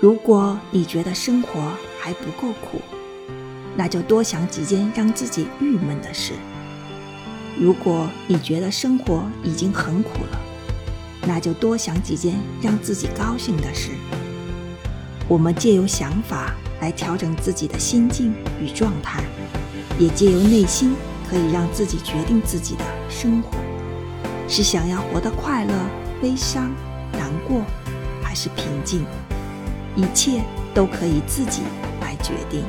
如果你觉得生活还不够苦，那就多想几件让自己郁闷的事；如果你觉得生活已经很苦了，那就多想几件让自己高兴的事。我们借由想法来调整自己的心境与状态，也借由内心可以让自己决定自己的生活：是想要活得快乐、悲伤、难过，还是平静？一切都可以自己来决定。